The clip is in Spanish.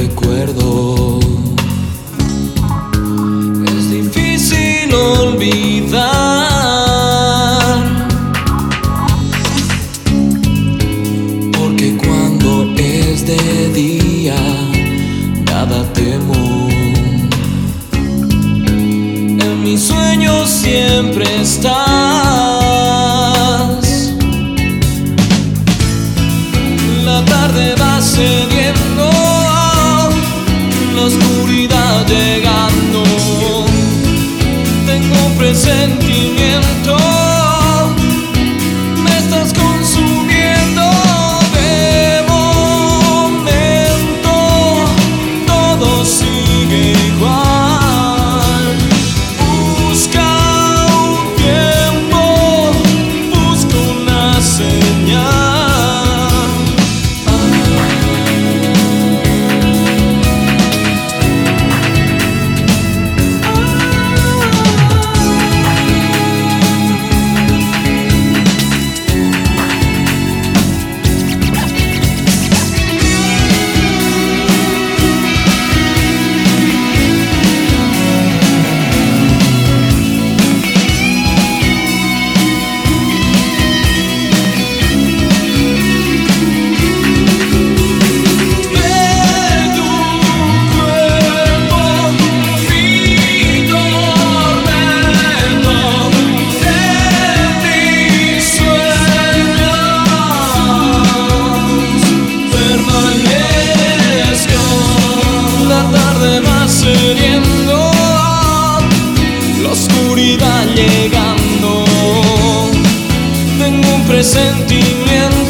recuerdo. Es difícil olvidar. Porque cuando es de día, nada temo. En mis sueños siempre está oscuridad llegando. Tengo presentimiento. Va cediendo, la oscuridad llegando. Tengo un presentimiento.